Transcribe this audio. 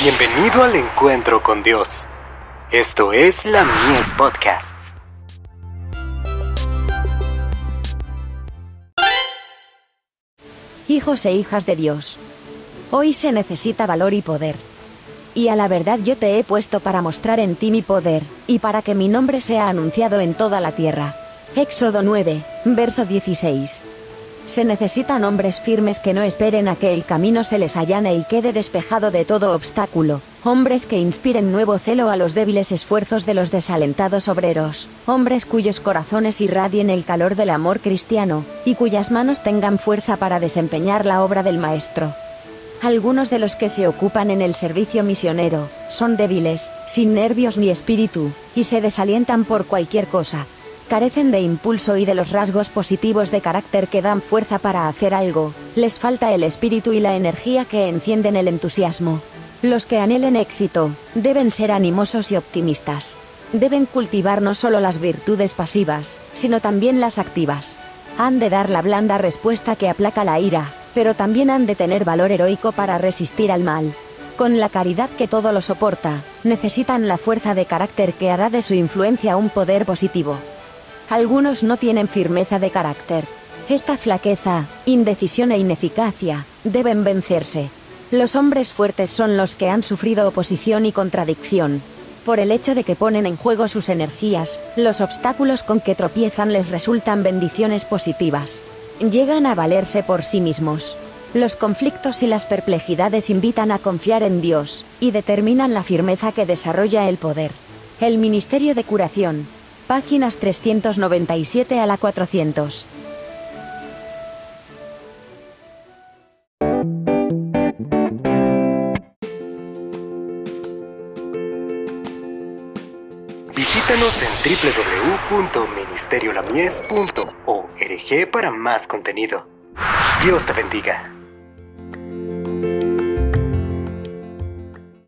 Bienvenido al encuentro con Dios. Esto es la Mies Podcasts. Hijos e hijas de Dios. Hoy se necesita valor y poder. Y a la verdad yo te he puesto para mostrar en ti mi poder, y para que mi nombre sea anunciado en toda la tierra. Éxodo 9, verso 16. Se necesitan hombres firmes que no esperen a que el camino se les allane y quede despejado de todo obstáculo, hombres que inspiren nuevo celo a los débiles esfuerzos de los desalentados obreros, hombres cuyos corazones irradien el calor del amor cristiano, y cuyas manos tengan fuerza para desempeñar la obra del Maestro. Algunos de los que se ocupan en el servicio misionero, son débiles, sin nervios ni espíritu, y se desalientan por cualquier cosa, carecen de impulso y de los rasgos positivos de carácter que dan fuerza para hacer algo, les falta el espíritu y la energía que encienden el entusiasmo. Los que anhelen éxito, deben ser animosos y optimistas. Deben cultivar no solo las virtudes pasivas, sino también las activas. Han de dar la blanda respuesta que aplaca la ira, pero también han de tener valor heroico para resistir al mal. Con la caridad que todo lo soporta, necesitan la fuerza de carácter que hará de su influencia un poder positivo. Algunos no tienen firmeza de carácter. Esta flaqueza, indecisión e ineficacia, deben vencerse. Los hombres fuertes son los que han sufrido oposición y contradicción. Por el hecho de que ponen en juego sus energías, los obstáculos con que tropiezan les resultan bendiciones positivas. Llegan a valerse por sí mismos. Los conflictos y las perplejidades invitan a confiar en Dios, y determinan la firmeza que desarrolla el poder. El Ministerio de Curación, Páginas 397 a la 400. Visítanos en www.ministeriolamies.org para más contenido. Dios te bendiga.